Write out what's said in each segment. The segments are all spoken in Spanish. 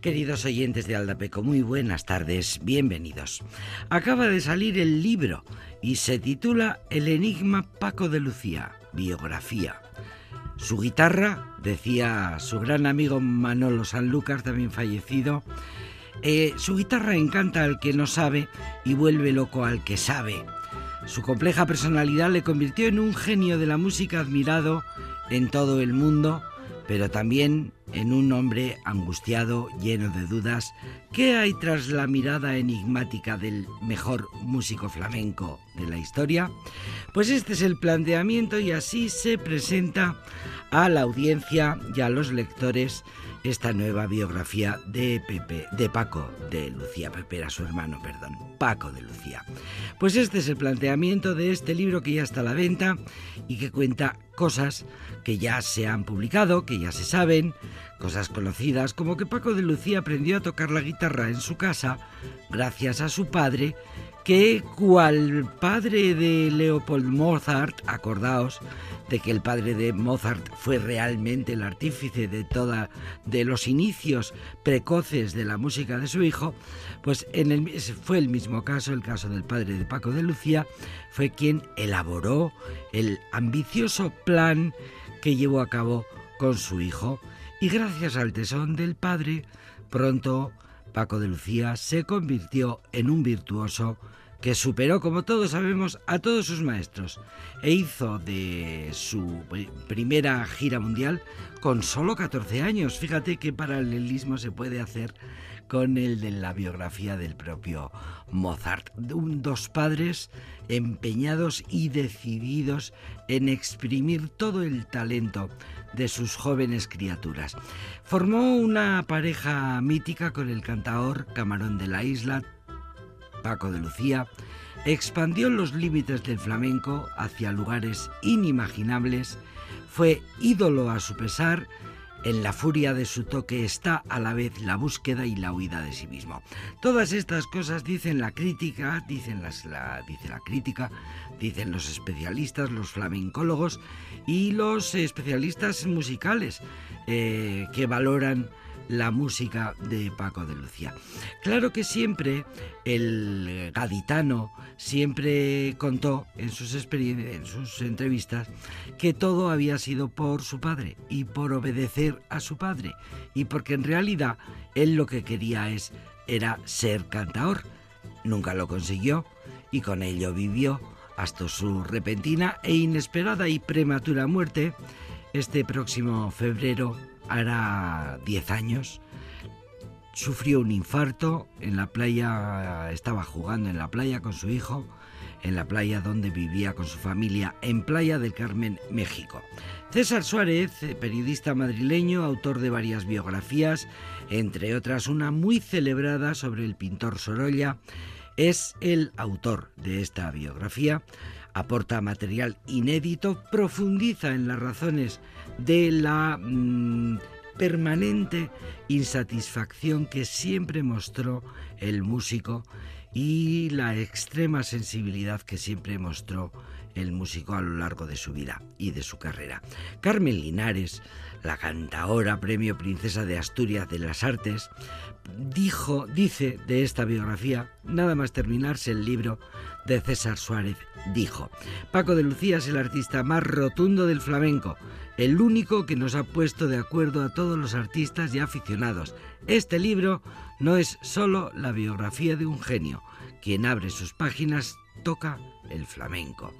Queridos oyentes de Aldapeco, muy buenas tardes, bienvenidos. Acaba de salir el libro y se titula El enigma Paco de Lucía, biografía. Su guitarra, decía su gran amigo Manolo Sanlúcar, también fallecido, eh, su guitarra encanta al que no sabe y vuelve loco al que sabe. Su compleja personalidad le convirtió en un genio de la música admirado en todo el mundo pero también en un hombre angustiado, lleno de dudas, ¿qué hay tras la mirada enigmática del mejor músico flamenco de la historia? Pues este es el planteamiento y así se presenta a la audiencia y a los lectores esta nueva biografía de Pepe, de Paco de Lucía. Pepe era su hermano, perdón, Paco de Lucía. Pues este es el planteamiento de este libro que ya está a la venta y que cuenta cosas que ya se han publicado, que ya se saben, cosas conocidas, como que Paco de Lucía aprendió a tocar la guitarra en su casa gracias a su padre, que cual padre de Leopold Mozart, acordaos, de que el padre de Mozart fue realmente el artífice de toda de los inicios precoces de la música de su hijo, pues en el, fue el mismo caso, el caso del padre de Paco de Lucía, fue quien elaboró el ambicioso plan que llevó a cabo con su hijo y gracias al tesón del padre, pronto Paco de Lucía se convirtió en un virtuoso que superó, como todos sabemos, a todos sus maestros e hizo de su primera gira mundial con solo 14 años. Fíjate qué paralelismo se puede hacer con el de la biografía del propio Mozart. dos padres empeñados y decididos en exprimir todo el talento de sus jóvenes criaturas. Formó una pareja mítica con el cantaor Camarón de la Isla, Paco de Lucía, expandió los límites del flamenco hacia lugares inimaginables, fue ídolo a su pesar, en la furia de su toque está a la vez la búsqueda y la huida de sí mismo. Todas estas cosas dicen la crítica, dicen las, la, dice la crítica, dicen los especialistas, los flamencólogos y los especialistas musicales eh, que valoran la música de Paco de Lucía. Claro que siempre el gaditano siempre contó en sus, en sus entrevistas que todo había sido por su padre y por obedecer a su padre y porque en realidad él lo que quería es era ser cantaor. Nunca lo consiguió y con ello vivió hasta su repentina e inesperada y prematura muerte este próximo febrero hará 10 años, sufrió un infarto en la playa, estaba jugando en la playa con su hijo, en la playa donde vivía con su familia, en Playa del Carmen, México. César Suárez, periodista madrileño, autor de varias biografías, entre otras una muy celebrada sobre el pintor Sorolla, es el autor de esta biografía, aporta material inédito, profundiza en las razones de la mm, permanente insatisfacción que siempre mostró el músico y la extrema sensibilidad que siempre mostró el músico a lo largo de su vida y de su carrera. Carmen Linares, la cantaora premio Princesa de Asturias de las Artes, dijo, dice de esta biografía, nada más terminarse el libro de César Suárez, dijo, Paco de Lucía es el artista más rotundo del flamenco, el único que nos ha puesto de acuerdo a todos los artistas y aficionados. Este libro no es solo la biografía de un genio, quien abre sus páginas toca el flamenco.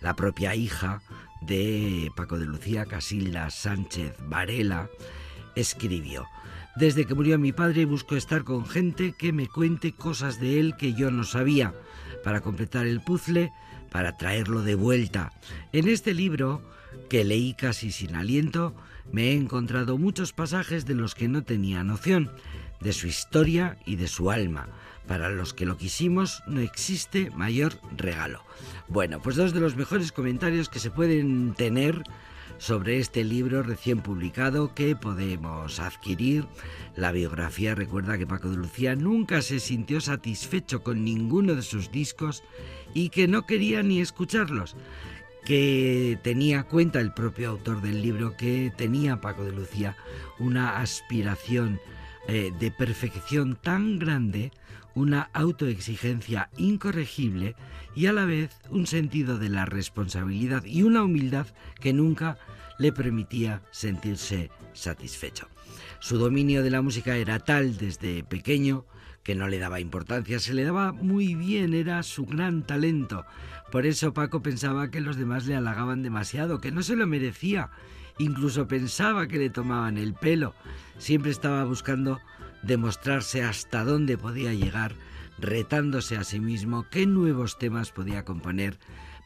La propia hija de Paco de Lucía, Casilda Sánchez Varela, escribió, desde que murió mi padre busco estar con gente que me cuente cosas de él que yo no sabía, para completar el puzzle, para traerlo de vuelta. En este libro, que leí casi sin aliento, me he encontrado muchos pasajes de los que no tenía noción, de su historia y de su alma. Para los que lo quisimos no existe mayor regalo. Bueno, pues dos de los mejores comentarios que se pueden tener sobre este libro recién publicado que podemos adquirir. La biografía recuerda que Paco de Lucía nunca se sintió satisfecho con ninguno de sus discos y que no quería ni escucharlos que tenía cuenta el propio autor del libro que tenía Paco de Lucía una aspiración eh, de perfección tan grande, una autoexigencia incorregible y a la vez un sentido de la responsabilidad y una humildad que nunca le permitía sentirse satisfecho. Su dominio de la música era tal desde pequeño que no le daba importancia, se le daba muy bien, era su gran talento. Por eso Paco pensaba que los demás le halagaban demasiado, que no se lo merecía, incluso pensaba que le tomaban el pelo. Siempre estaba buscando demostrarse hasta dónde podía llegar, retándose a sí mismo qué nuevos temas podía componer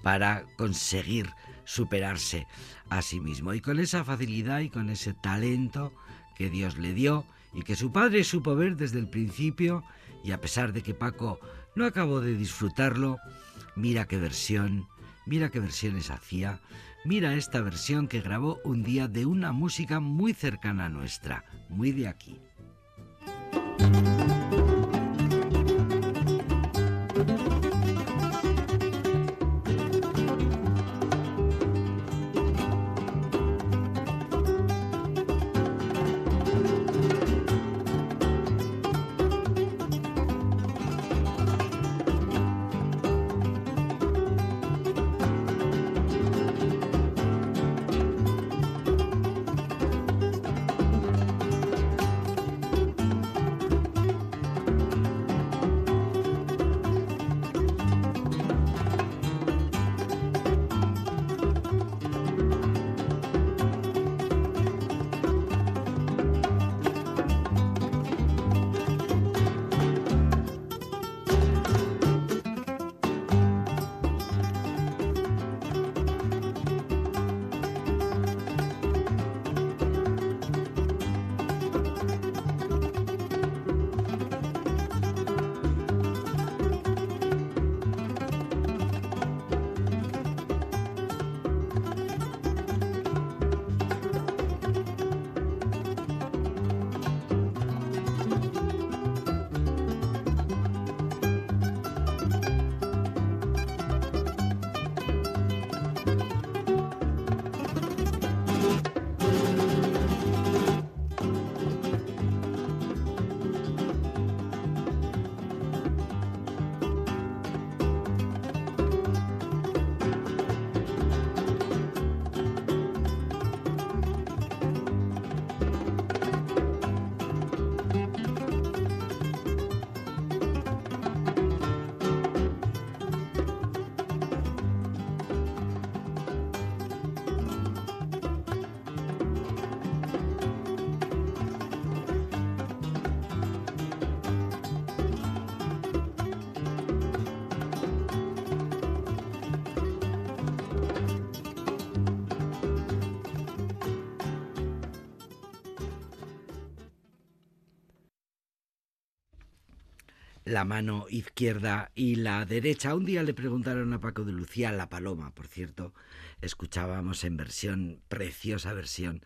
para conseguir superarse a sí mismo. Y con esa facilidad y con ese talento que Dios le dio, y que su padre supo ver desde el principio y a pesar de que Paco no acabó de disfrutarlo, mira qué versión, mira qué versiones hacía, mira esta versión que grabó un día de una música muy cercana a nuestra, muy de aquí. Thank you. La mano izquierda y la derecha. Un día le preguntaron a Paco de Lucía, la paloma, por cierto, escuchábamos en versión, preciosa versión,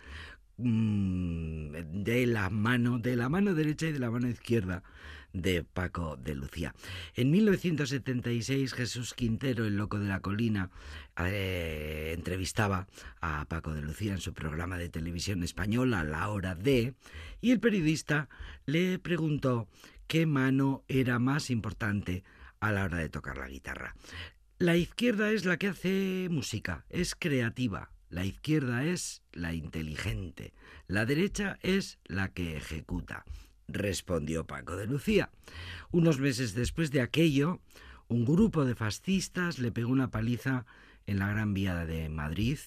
mm, de la mano, de la mano derecha y de la mano izquierda de Paco de Lucía. En 1976 Jesús Quintero, el loco de la colina, eh, entrevistaba a Paco de Lucía en su programa de televisión española La Hora de, y el periodista le preguntó qué mano era más importante a la hora de tocar la guitarra. La izquierda es la que hace música, es creativa. La izquierda es la inteligente. La derecha es la que ejecuta, respondió Paco de Lucía. Unos meses después de aquello, un grupo de fascistas le pegó una paliza en la Gran Vía de Madrid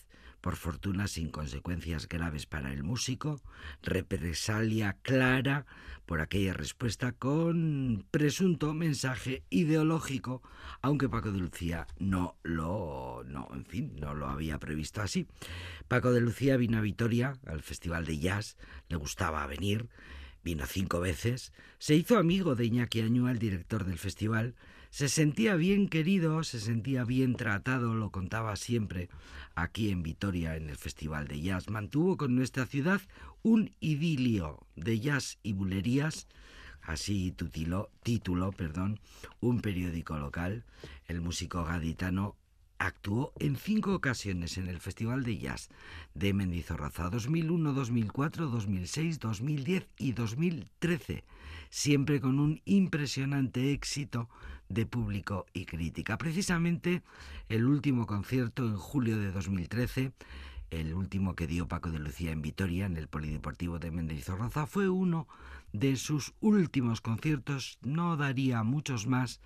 por fortuna sin consecuencias graves para el músico, represalia clara por aquella respuesta con presunto mensaje ideológico, aunque Paco de Lucía no lo, no, en fin, no lo había previsto así. Paco de Lucía vino a Vitoria, al Festival de Jazz, le gustaba venir, vino cinco veces, se hizo amigo de Iñaki Añúa, el director del festival, se sentía bien querido, se sentía bien tratado, lo contaba siempre aquí en Vitoria en el Festival de Jazz. Mantuvo con nuestra ciudad un idilio de jazz y bulerías, así tituló, un periódico local. El músico gaditano Actuó en cinco ocasiones en el Festival de Jazz de Mendizorroza 2001, 2004, 2006, 2010 y 2013, siempre con un impresionante éxito de público y crítica. Precisamente el último concierto en julio de 2013 el último que dio Paco de Lucía en Vitoria, en el Polideportivo de Mendizorroza, fue uno de sus últimos conciertos, no daría muchos más,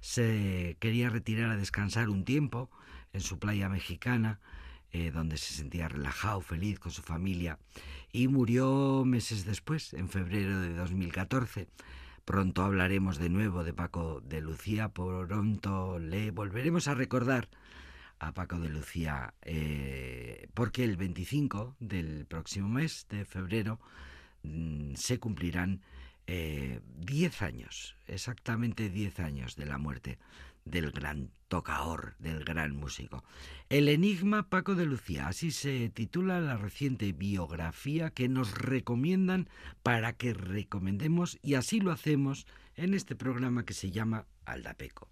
se quería retirar a descansar un tiempo en su playa mexicana, eh, donde se sentía relajado, feliz con su familia, y murió meses después, en febrero de 2014. Pronto hablaremos de nuevo de Paco de Lucía, pronto le volveremos a recordar a Paco de Lucía, eh, porque el 25 del próximo mes de febrero mm, se cumplirán 10 eh, años, exactamente 10 años de la muerte del gran tocaor, del gran músico. El enigma Paco de Lucía, así se titula la reciente biografía que nos recomiendan para que recomendemos y así lo hacemos en este programa que se llama Aldapeco.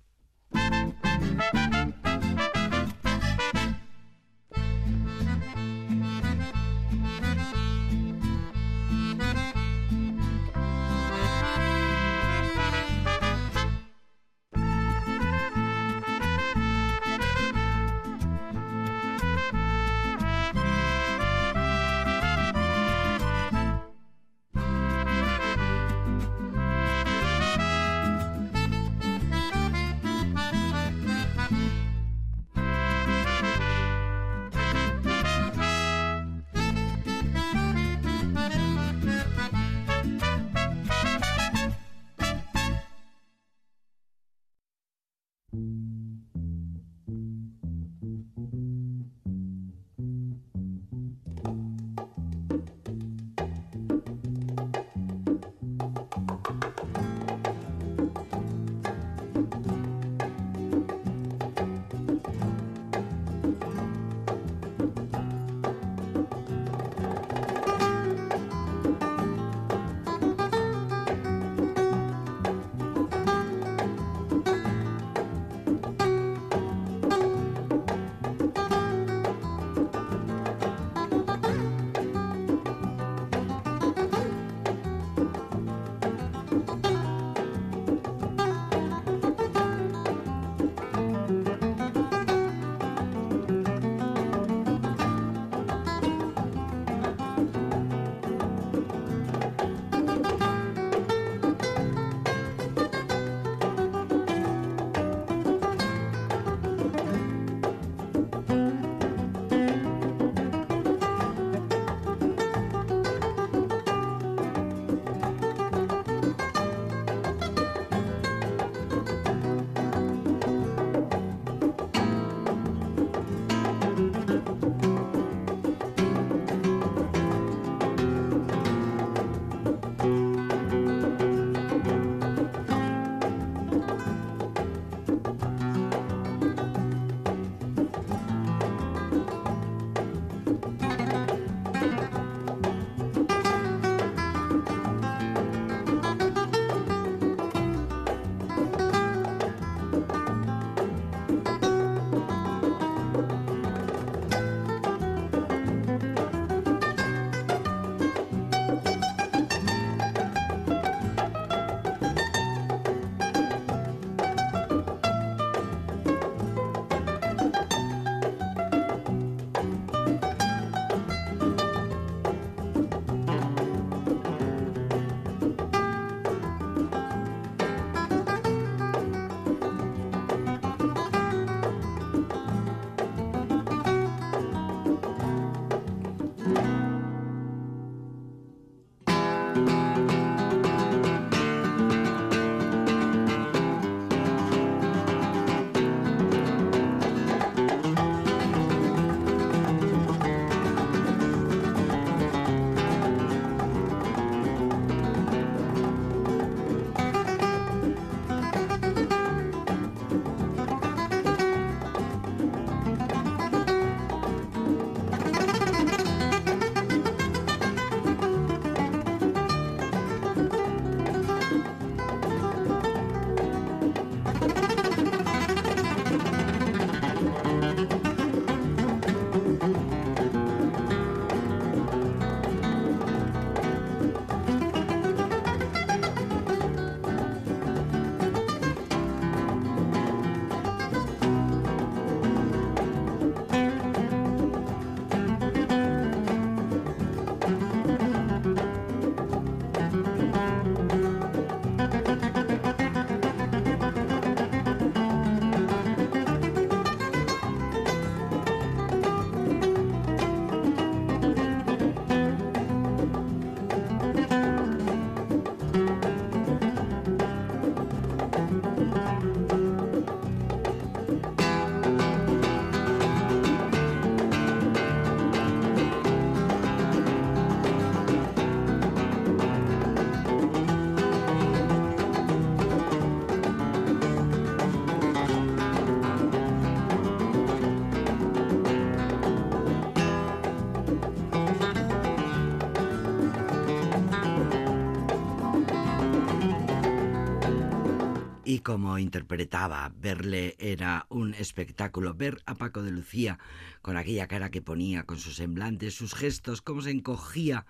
Cómo interpretaba. Verle era un espectáculo. Ver a Paco de Lucía con aquella cara que ponía, con sus semblantes, sus gestos, cómo se encogía,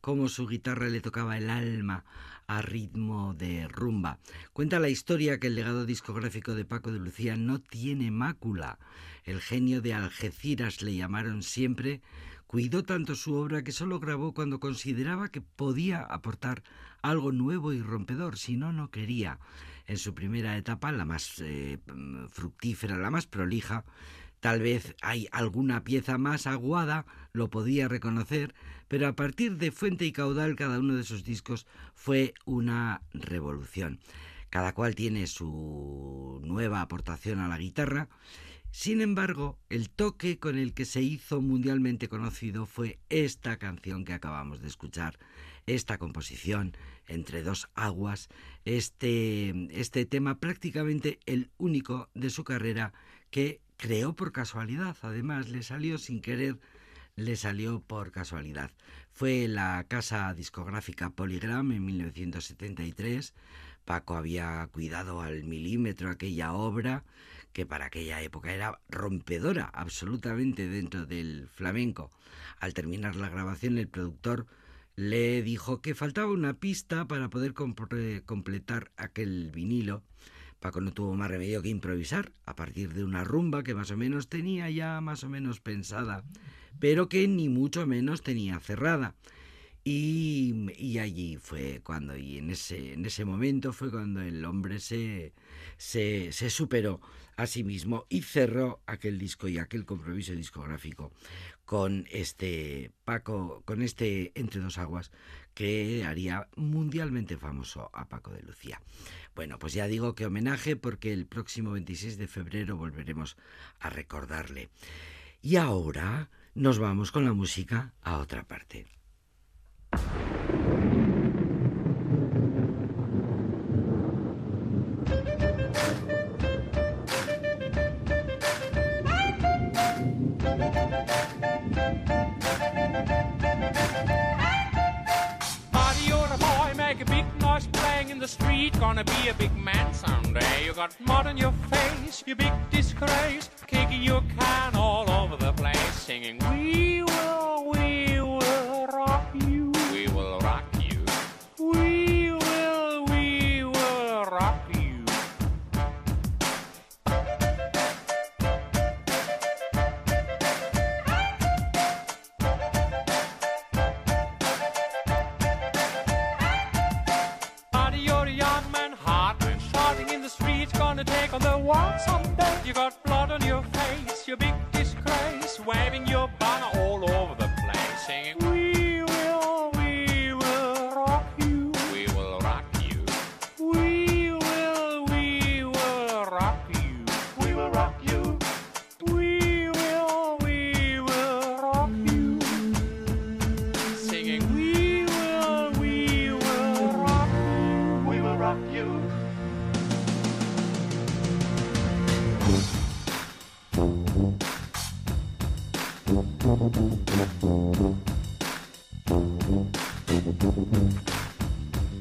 cómo su guitarra le tocaba el alma a ritmo de rumba. Cuenta la historia que el legado discográfico de Paco de Lucía no tiene mácula. El genio de Algeciras le llamaron siempre Cuidó tanto su obra que solo grabó cuando consideraba que podía aportar algo nuevo y rompedor, si no, no quería. En su primera etapa, la más eh, fructífera, la más prolija, Tal vez hay alguna pieza más aguada, lo podía reconocer, pero a partir de Fuente y Caudal cada uno de esos discos fue una revolución. Cada cual tiene su nueva aportación a la guitarra sin embargo, el toque con el que se hizo mundialmente conocido fue esta canción que acabamos de escuchar, esta composición entre dos aguas, este, este tema prácticamente el único de su carrera que creó por casualidad, además le salió sin querer, le salió por casualidad. Fue la casa discográfica Polygram en 1973, Paco había cuidado al milímetro aquella obra, que para aquella época era rompedora absolutamente dentro del flamenco. Al terminar la grabación el productor le dijo que faltaba una pista para poder completar aquel vinilo. Paco no tuvo más remedio que improvisar a partir de una rumba que más o menos tenía ya más o menos pensada, pero que ni mucho menos tenía cerrada. Y, allí fue cuando, y en ese, en ese momento fue cuando el hombre se, se, se superó a mismo y cerró aquel disco y aquel compromiso discográfico con este Paco, con este Entre dos aguas que haría mundialmente famoso a Paco de Lucía. Bueno, pues ya digo que homenaje porque el próximo 26 de febrero volveremos a recordarle. Y ahora nos vamos con la música a otra parte. Street, gonna be a big man someday. You got mud on your face, you big disgrace, kicking your can all over the place, singing, We will, we walk someday. You got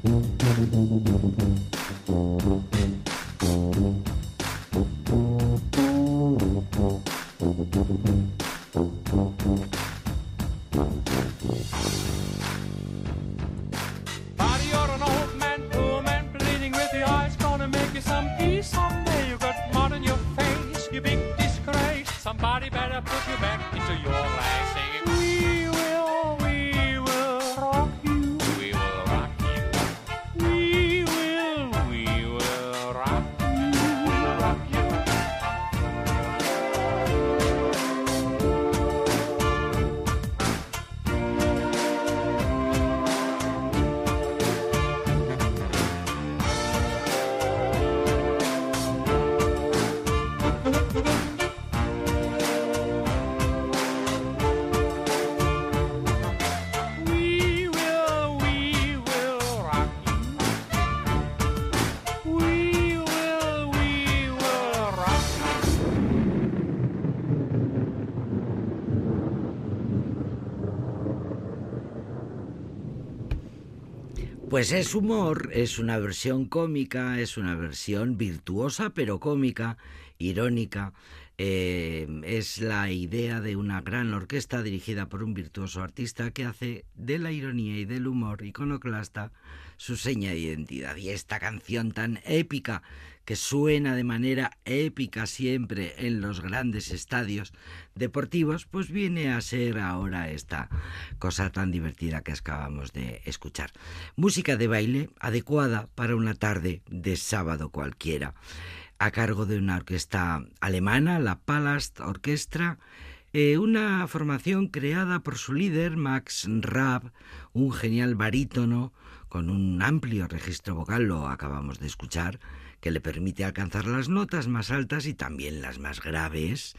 Thank you. Pues es humor, es una versión cómica, es una versión virtuosa pero cómica, irónica. Eh, es la idea de una gran orquesta dirigida por un virtuoso artista que hace de la ironía y del humor iconoclasta su seña de identidad. Y esta canción tan épica que suena de manera épica siempre en los grandes estadios deportivos, pues viene a ser ahora esta cosa tan divertida que acabamos de escuchar. Música de baile adecuada para una tarde de sábado cualquiera, a cargo de una orquesta alemana, la Palast Orchestra, eh, una formación creada por su líder, Max Raab, un genial barítono con un amplio registro vocal, lo acabamos de escuchar, que le permite alcanzar las notas más altas y también las más graves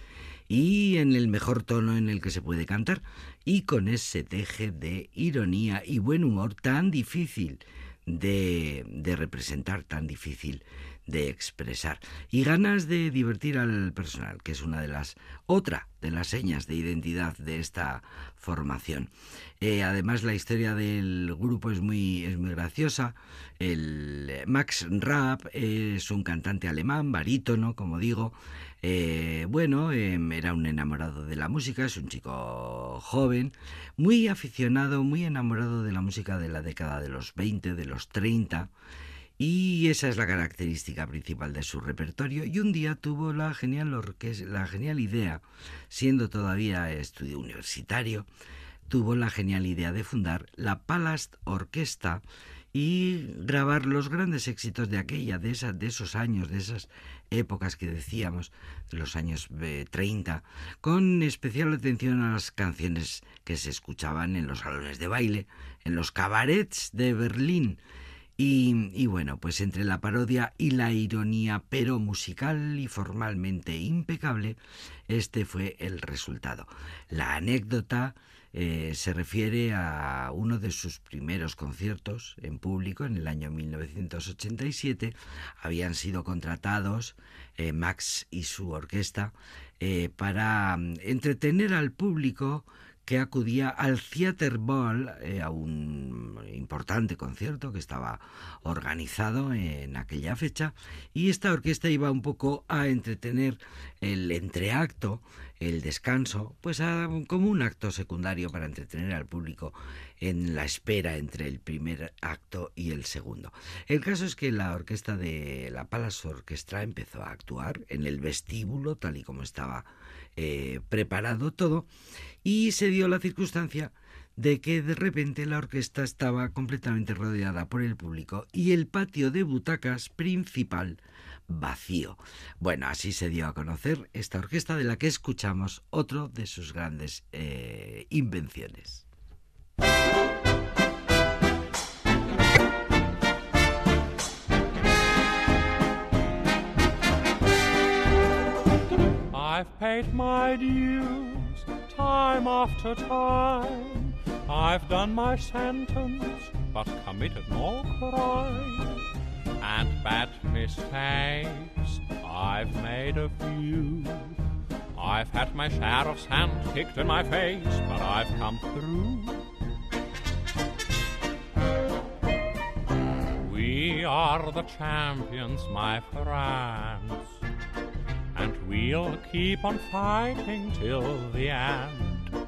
y en el mejor tono en el que se puede cantar. Y con ese teje de ironía y buen humor tan difícil de, de representar, tan difícil de expresar y ganas de divertir al personal, que es una de las otra de las señas de identidad de esta formación. Eh, además la historia del grupo es muy es muy graciosa. El Max Rapp es un cantante alemán, barítono, como digo. Eh, bueno, em, era un enamorado de la música, es un chico joven, muy aficionado, muy enamorado de la música de la década de los 20, de los 30. Y esa es la característica principal de su repertorio. Y un día tuvo la genial, la genial idea, siendo todavía estudio universitario, tuvo la genial idea de fundar la Palast Orquesta y grabar los grandes éxitos de aquella, de, de esos años, de esas épocas que decíamos, de los años 30, eh, con especial atención a las canciones que se escuchaban en los salones de baile, en los cabarets de Berlín, y, bueno, pues entre la parodia y la ironía, pero musical y formalmente impecable, este fue el resultado. La anécdota eh, se refiere a uno de sus primeros conciertos en público en el año 1987. Habían sido contratados eh, Max y su orquesta eh, para mm, entretener al público que acudía al Theater Ball, eh, a un importante concierto que estaba organizado en aquella fecha, y esta orquesta iba un poco a entretener el entreacto, el descanso, pues como un acto secundario para entretener al público en la espera entre el primer acto y el segundo. El caso es que la orquesta de la Palace Orchestra empezó a actuar en el vestíbulo, tal y como estaba eh, preparado todo, y se dio la circunstancia de que de repente la orquesta estaba completamente rodeada por el público y el patio de butacas principal vacío. Bueno, así se dio a conocer esta orquesta de la que escuchamos otro de sus grandes eh, invenciones. I've paid my dues time after time. I've done my sentence, but committed no crime. And bad mistakes, I've made a few. I've had my share of sand kicked in my face, but I've come through. We are the champions, my friends and we'll keep on fighting till the end.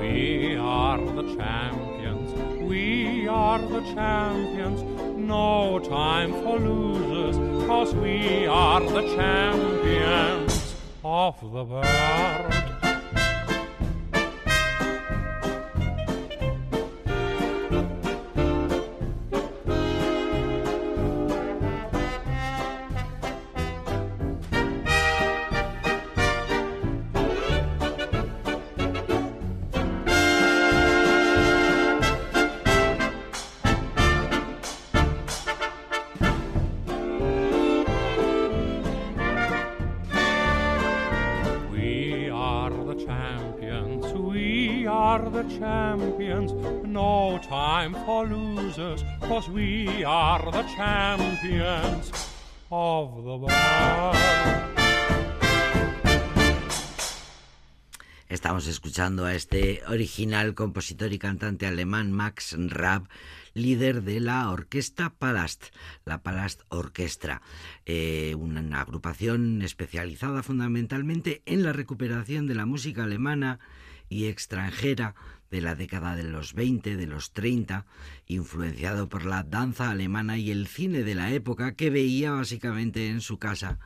We are the champions, we are the champions, no time for losers, cause we are the champions of the world. We are the champions of the world. Estamos escuchando a este original compositor y cantante alemán Max Raab, líder de la orquesta Palast, la Palast Orquestra, eh, una agrupación especializada fundamentalmente en la recuperación de la música alemana y extranjera de la década de los 20, de los 30, influenciado por la danza alemana y el cine de la época que veía básicamente en su casa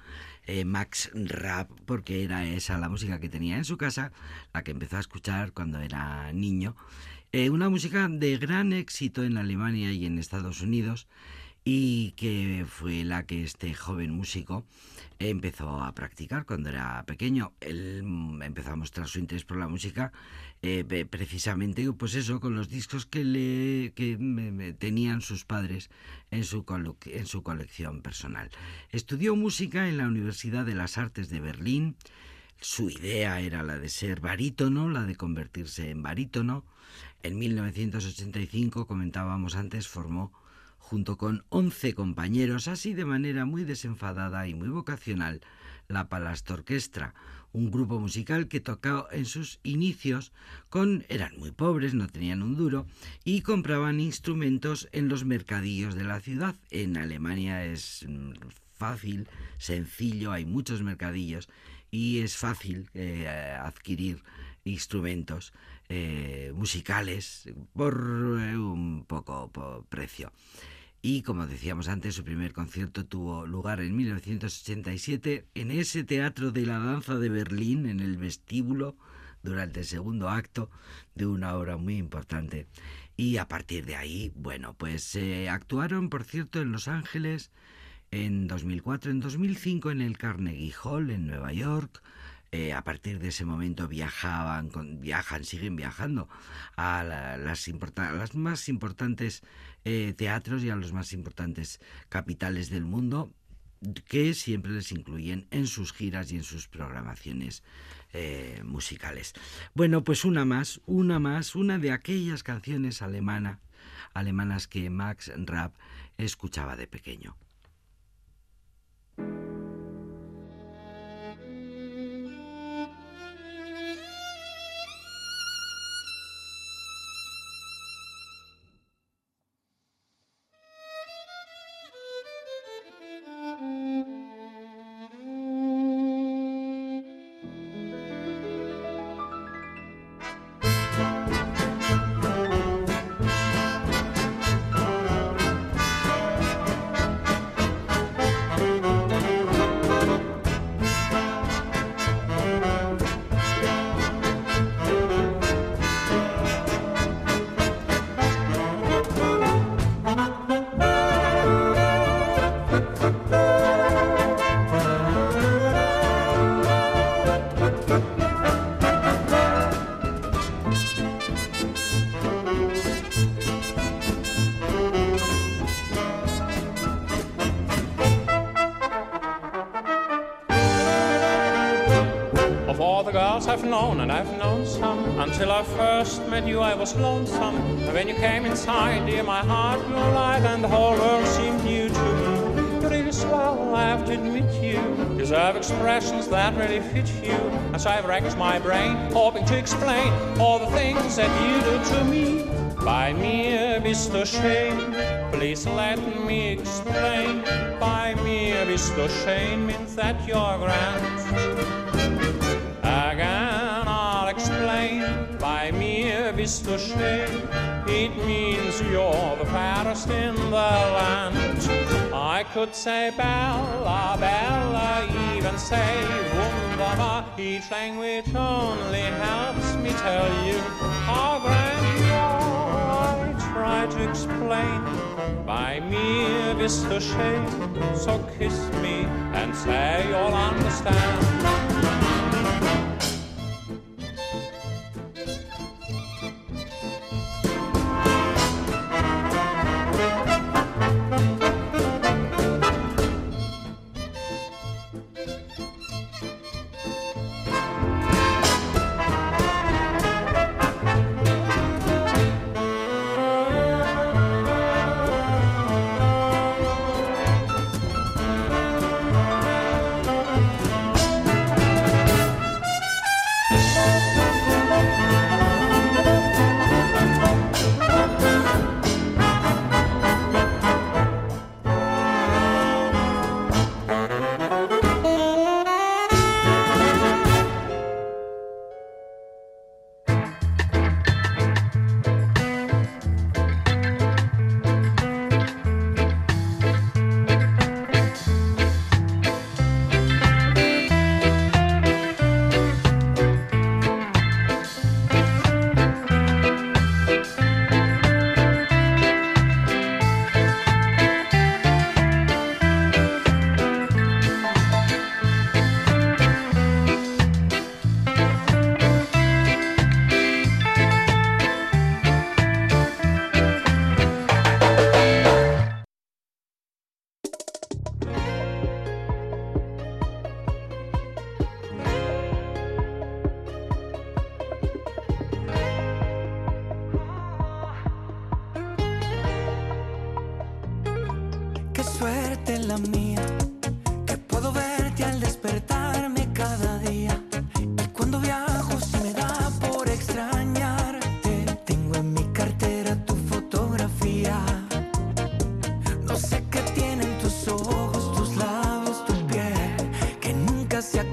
eh, Max Rapp, porque era esa la música que tenía en su casa, la que empezó a escuchar cuando era niño. Eh, una música de gran éxito en Alemania y en Estados Unidos y que fue la que este joven músico empezó a practicar cuando era pequeño. Él empezó a mostrar su interés por la música eh, precisamente, pues eso, con los discos que le que tenían sus padres en su, en su colección personal. Estudió música en la Universidad de las Artes de Berlín. Su idea era la de ser barítono, la de convertirse en barítono. En 1985, comentábamos antes, formó junto con once compañeros, así de manera muy desenfadada y muy vocacional, la Palast Orquestra, un grupo musical que tocaba en sus inicios con eran muy pobres, no tenían un duro y compraban instrumentos en los mercadillos de la ciudad. En Alemania es mm, fácil, sencillo, hay muchos mercadillos y es fácil eh, adquirir instrumentos eh, musicales por eh, un poco precio. Y como decíamos antes, su primer concierto tuvo lugar en 1987 en ese Teatro de la Danza de Berlín, en el vestíbulo, durante el segundo acto de una obra muy importante. Y a partir de ahí, bueno, pues se actuaron, por cierto, en Los Ángeles en 2004, en 2005 en el Carnegie Hall en Nueva York, eh, a partir de ese momento viajaban, viajan, siguen viajando a, las, las, más importantes eh, teatros y a los más importantes capitales del mundo que siempre les incluyen en sus giras y en sus programaciones eh, musicales. Bueno, pues una más, una más, una de aquellas canciones alemana, alemanas que Max Rapp escuchaba de pequeño. First met you, I was lonesome. And when you came inside, dear, my heart grew light, and the whole world seemed new to me. You're really swell, I have to admit you. Deserve expressions that really fit you. And so I've racked my brain, hoping to explain all the things that you do to me. By bist du schön, please let me explain. By bist du schön means that you're grand. Du schön. It means you're the fairest in the land. I could say Bella, Bella, even say wunderbar. Each language only helps me tell you how grand you are. I try to explain. By me bist du schön, so kiss me and say you'll understand.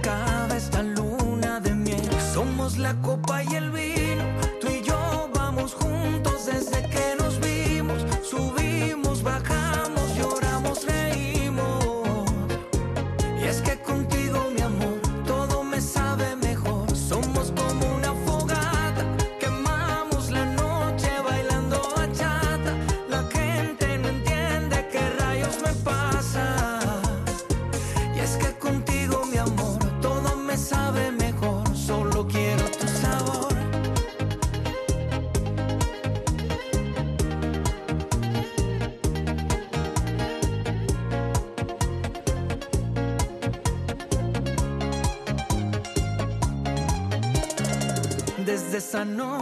Acaba esta luna de miel. Somos la copa y el vino, tú y yo vamos juntos desde que nos vimos. Subimos, bajamos, Desde esa noche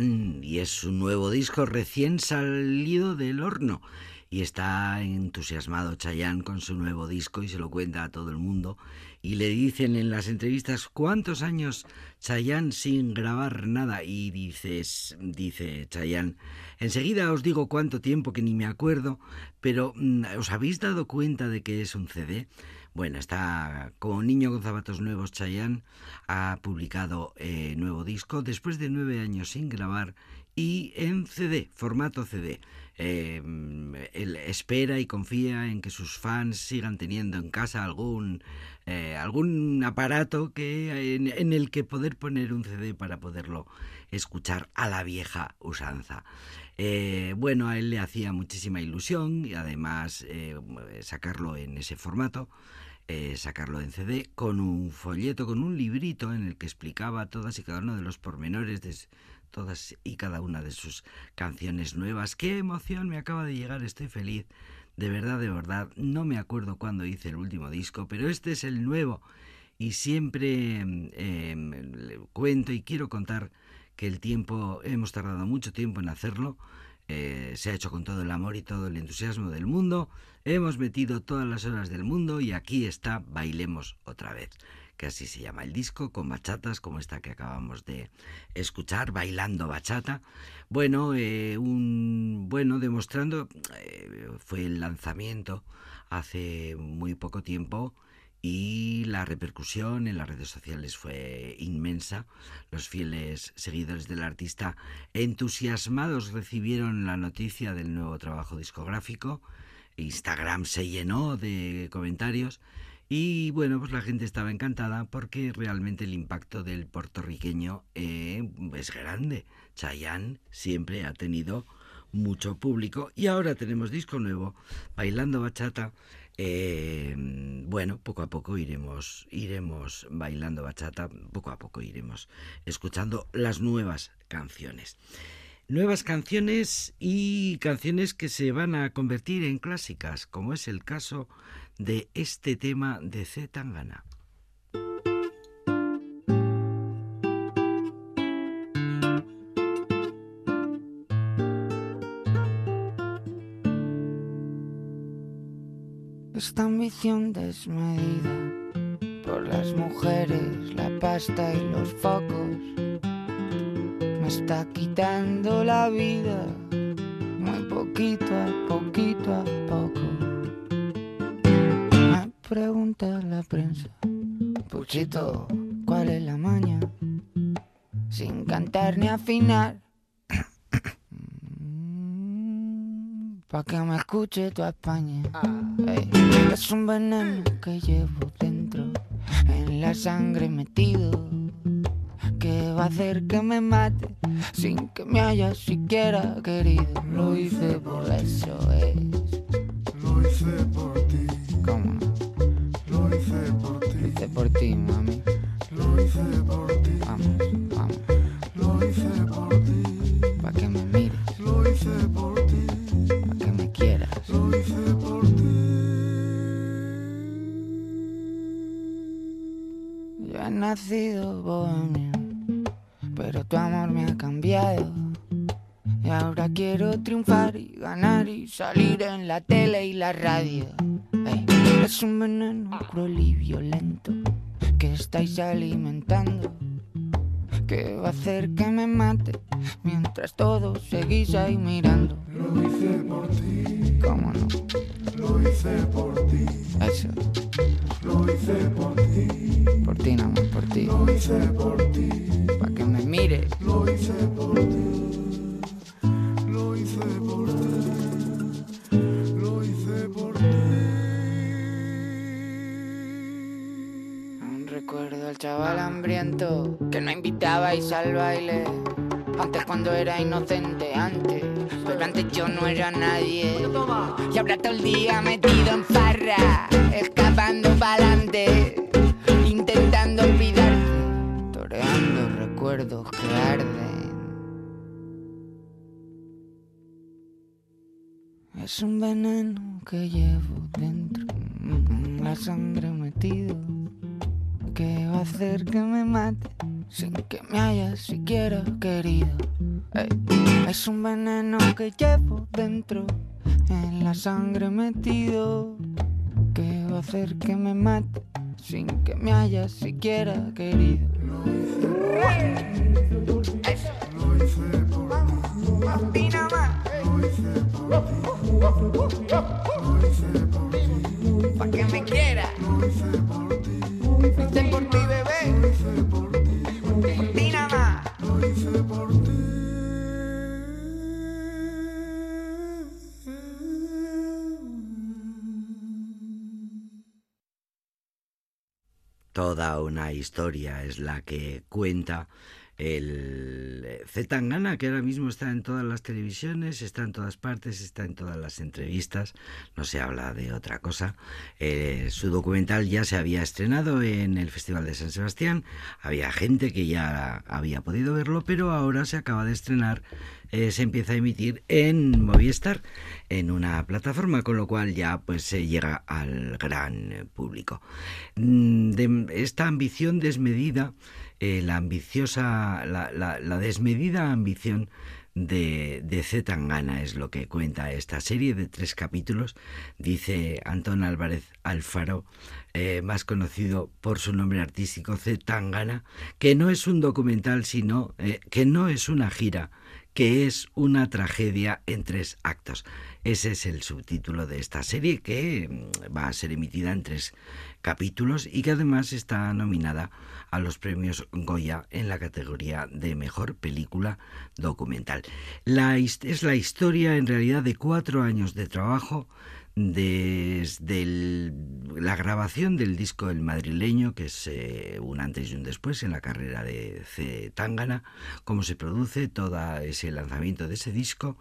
Y es su nuevo disco recién salido del horno. Y está entusiasmado Chayanne con su nuevo disco y se lo cuenta a todo el mundo. Y le dicen en las entrevistas cuántos años Chayanne sin grabar nada. Y dices, dice Chayanne, enseguida os digo cuánto tiempo que ni me acuerdo, pero mm, ¿os habéis dado cuenta de que es un CD? Bueno, está como niño con zapatos nuevos, Chayanne ha publicado eh, nuevo disco después de nueve años sin grabar y en CD, formato CD. Eh, él espera y confía en que sus fans sigan teniendo en casa algún eh, algún aparato que en, el que poder poner un CD para poderlo escuchar a la vieja usanza. Eh, bueno, a él le hacía muchísima ilusión y además sacarlo en ese formato, eh, sacarlo en CD con un folleto, con un librito en el que explicaba todas y cada uno de los pormenores de todas y cada una de sus canciones nuevas. ¡Qué emoción me acaba de llegar! Estoy feliz. De verdad, de verdad, no me acuerdo cuándo hice el último disco, pero este es el nuevo y siempre eh, cuento y quiero contar que el tiempo, hemos tardado mucho tiempo en hacerlo, eh, se ha hecho con todo el amor y todo el entusiasmo del mundo, hemos metido todas las horas del mundo y aquí está Bailemos otra vez, que así se llama el disco, con bachatas como esta que acabamos de escuchar, Bailando Bachata. Bueno, eh, un, bueno demostrando, eh, fue el lanzamiento hace muy poco tiempo y la repercusión en las redes sociales fue inmensa. Los fieles seguidores del artista entusiasmados recibieron la noticia del nuevo trabajo discográfico. Instagram se llenó de comentarios y bueno, pues la gente estaba encantada porque realmente el impacto del puertorriqueño eh, es grande. Chayanne siempre ha tenido mucho público y ahora tenemos disco nuevo, Bailando Bachata. Eh, bueno, poco a poco iremos, iremos bailando bachata, poco a poco iremos escuchando las nuevas canciones. Nuevas canciones y canciones que se van a convertir en clásicas, como es el caso de este tema de Z Tangana. Esta ambición desmedida por las mujeres, la pasta y los focos me está quitando la vida muy poquito a poquito a poco. Me pregunta la prensa, Puchito, ¿cuál es la maña? Sin cantar ni afinar. Pa' que me escuche tu España. Ey, es un veneno que llevo dentro, en la sangre metido, que va a hacer que me mate sin que me haya siquiera querido. Lo hice por eso, es. Lo hice por ti, ¿Cómo lo hice por Lo ti, hice por ti, mami. lo hice por ti, Vamos, nacido bohemio, pero tu amor me ha cambiado. Y ahora quiero triunfar y ganar y salir en la tele y la radio. Ey, es un veneno cruel y violento que estáis alimentando. Que va a hacer que me mate mientras todos seguís ahí mirando. Lo hice por ti, ¿Cómo no? lo hice por ti, Eso, lo hice por ti, por ti nada más, por ti. lo hice por ti, Pa' que me mires. lo hice por ti, lo hice por ti, recuerdo al chaval hambriento que no invitabais al baile. Antes cuando era inocente, antes. Pero antes yo no era nadie. Y ahora todo el día metido en farra, escapando pa'lante, intentando olvidarte, toreando recuerdos que arden. Es un veneno que llevo dentro, en la sangre metido, que va a hacer que me mate sin que me haya siquiera querido. Ey, es un veneno que llevo dentro, en la sangre metido, que va a hacer que me mate sin que me haya siquiera querido. Eso. Opina más. Pa' que me quiera. Lo hice por ti, Toda una historia es la que cuenta el eh, Zetangana, que ahora mismo está en todas las televisiones, está en todas partes, está en todas las entrevistas, no se habla de otra cosa. Eh, su documental ya se había estrenado en el Festival de San Sebastián, había gente que ya había podido verlo, pero ahora se acaba de estrenar, eh, se empieza a emitir en Movistar, en una plataforma, con lo cual ya pues se llega al gran público. Mm, De esta ambición desmedida, eh, la ambiciosa, la, la- la desmedida ambición de, de Tangana es lo que cuenta esta serie de tres capítulos, dice Antón Álvarez Alfaro, eh, más conocido por su nombre artístico Z Tangana, que no es un documental, sino eh, que no es una gira, que es una tragedia en tres actos. Ese es el subtítulo de esta serie que mm, va a ser emitida en tres capítulos y que además está nominada a los premios Goya en la categoría de mejor película documental. La es la historia en realidad de cuatro años de trabajo desde la grabación del disco El Madrileño, que es eh, un antes y un después en la carrera de C. Tangana, cómo se produce todo ese lanzamiento de ese disco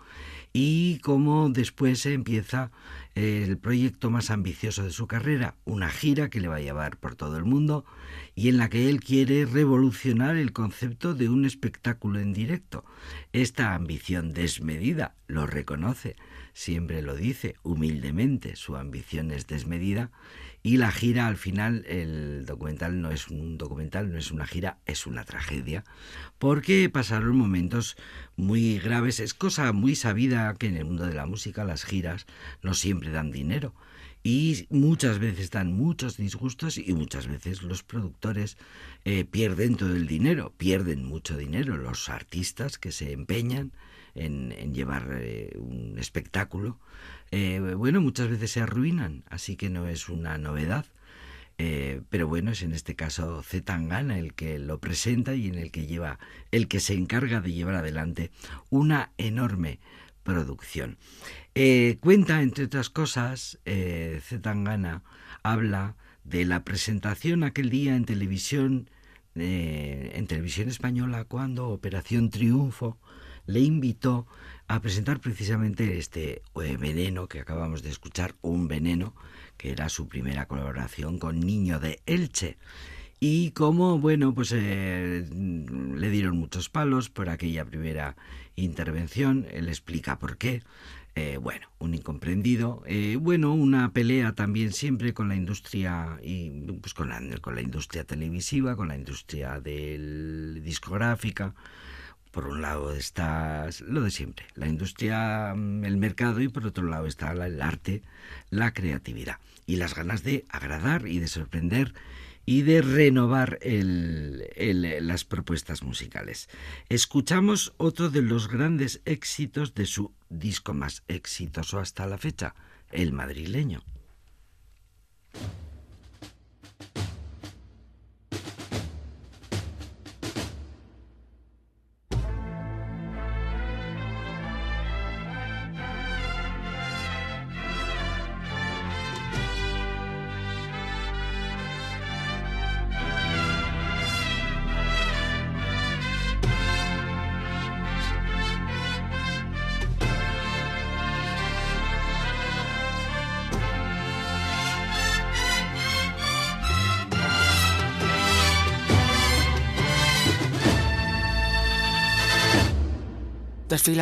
y cómo después empieza eh, el proyecto más ambicioso de su carrera, una gira que le va a llevar por todo el mundo y en la que él quiere revolucionar el concepto de un espectáculo en directo. Esta ambición desmedida lo reconoce siempre lo dice humildemente, su ambición es desmedida y la gira al final, el documental no es un documental, no es una gira, es una tragedia, porque pasaron momentos muy graves, es cosa muy sabida que en el mundo de la música las giras no siempre dan dinero y muchas veces dan muchos disgustos y muchas veces los productores eh, pierden todo el dinero, pierden mucho dinero los artistas que se empeñan en, llevar eh, un espectáculo, eh, bueno, muchas veces se arruinan, así que no es una novedad. pero bueno, es en este caso Zetangana el que lo presenta y en el que lleva, el que se encarga de llevar adelante una enorme producción. Eh, cuenta, entre otras cosas, eh, habla de la presentación aquel día en televisión, eh, en televisión española, cuando Operación Triunfo le invitó a presentar precisamente este eh, veneno que acabamos de escuchar, un veneno, que era su primera colaboración con Niño de Elche. Y como, bueno, pues le dieron muchos palos por aquella primera intervención, él explica por qué. Eh, bueno, un incomprendido, eh, bueno, una pelea también siempre con la industria y pues con la, con la industria televisiva, con la industria del discográfica. Por un lado está lo de siempre, la industria, mm, el mercado y por otro lado está el arte, la creatividad y las ganas de agradar y de sorprender y de renovar las propuestas musicales. Escuchamos otro de los grandes éxitos de su disco más exitoso hasta la fecha, el madrileño.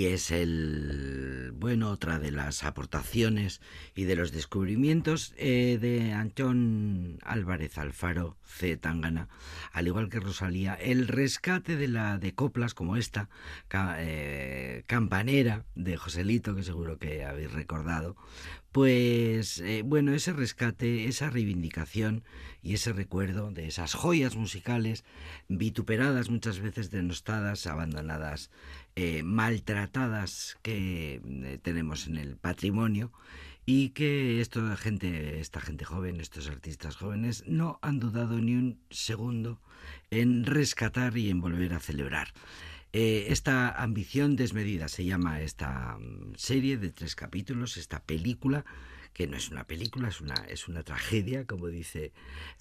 Y es el bueno otra de las aportaciones y de los descubrimientos eh, de Antón Álvarez Alfaro C. Tangana, al igual que Rosalía, el rescate de la de coplas como esta, eh, Campanera de Joselito, que seguro que habéis recordado, pues eh, bueno, ese rescate, esa reivindicación y ese recuerdo de esas joyas musicales vituperadas muchas veces denostadas, abandonadas eh, maltratadas que eh, tenemos en el patrimonio y que esto, gente, esta gente joven, estos artistas jóvenes, no han dudado ni un segundo en rescatar y en volver a celebrar. Eh, esta ambición desmedida se llama esta mm, serie de tres capítulos, esta película, que no es una película, es una, es una tragedia, como dice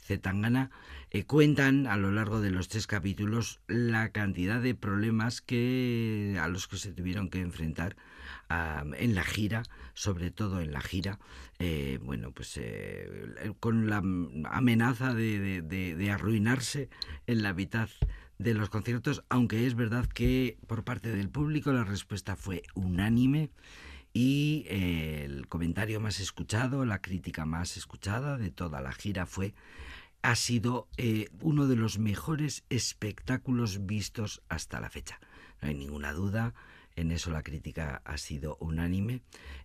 Zetangana, eh, cuentan a lo largo de los tres capítulos la cantidad de problemas que, a los que se tuvieron que enfrentar en la gira, sobre todo en la gira, eh, bueno, pues eh, con la amenaza de- de arruinarse en la mitad de los conciertos, aunque es verdad que por parte del público la respuesta fue unánime y eh, el comentario más escuchado, la crítica más escuchada de toda la gira fue ha sido eh, uno de los mejores espectáculos vistos hasta la fecha. No hay ninguna duda, en eso la crítica ha sido unánime,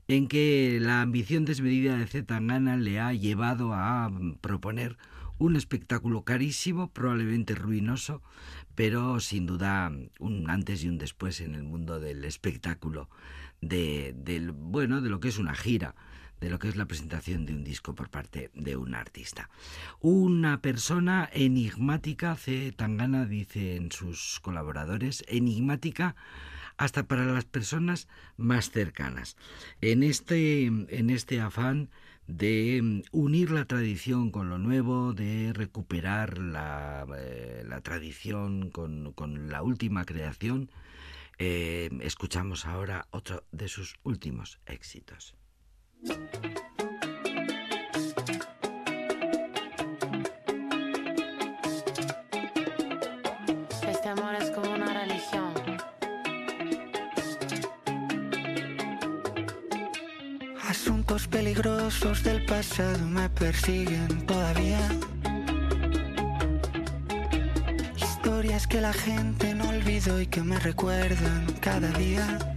en que la ambición desmedida de Zetangana le ha llevado a mm, proponer un espectáculo carísimo, probablemente ruinoso, pero sin duda un antes y un después en el mundo del espectáculo, de, bueno, de lo que es una gira, de lo que es la presentación de un disco por parte de un artista. Una persona enigmática, C. Tangana dice en sus colaboradores, enigmática hasta para las personas más cercanas. En este, en este afán de unir la tradición con lo nuevo, de recuperar la, eh, la tradición con, con la última creación, eh, escuchamos ahora otro de sus últimos éxitos. Este amor es como una religión. Asuntos peligrosos del pasado me persiguen todavía. Que la gente no olvidó y que me recuerdan cada día.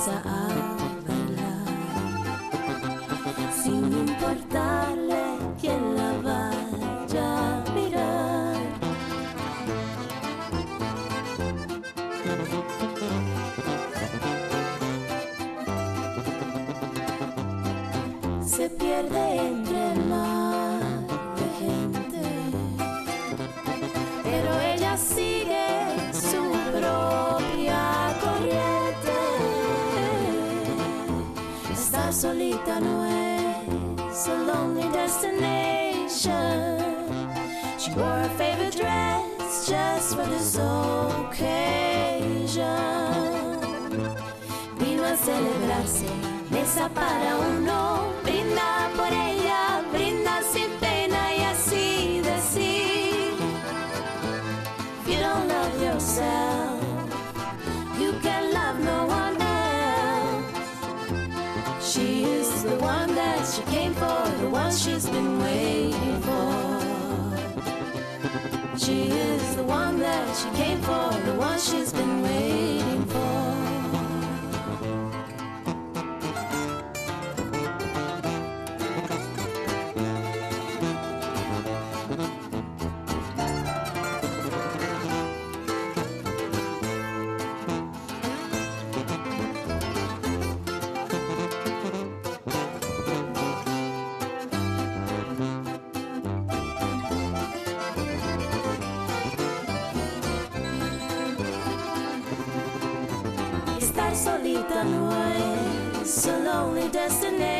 sa akin. She came for the one she's been waiting for. She is the one that she came for, the one she's been waiting for. destiny.